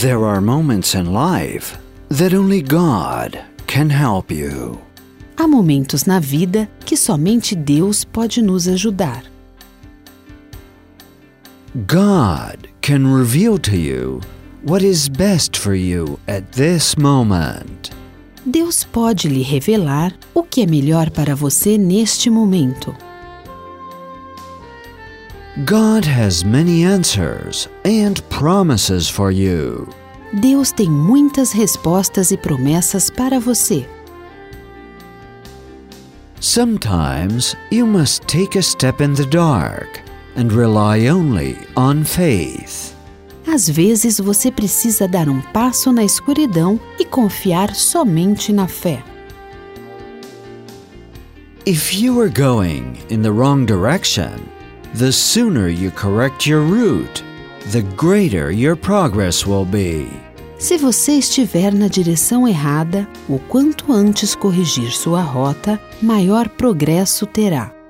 There are moments in life that only God can help you. Há momentos na vida que somente Deus pode nos ajudar. God can reveal to you what is best for you at this moment. Deus pode lhe revelar o que é melhor para você neste momento. God has many answers and promises for you. Deus tem muitas respostas e promessas para você. Sometimes you must take a step in the dark and rely only on faith. Às vezes você precisa dar um passo na escuridão e confiar somente na fé. If you are going in the wrong direction, the sooner you correct your route, the greater your progress will be. Se você estiver na direção errada, o quanto antes corrigir sua rota, maior progresso terá.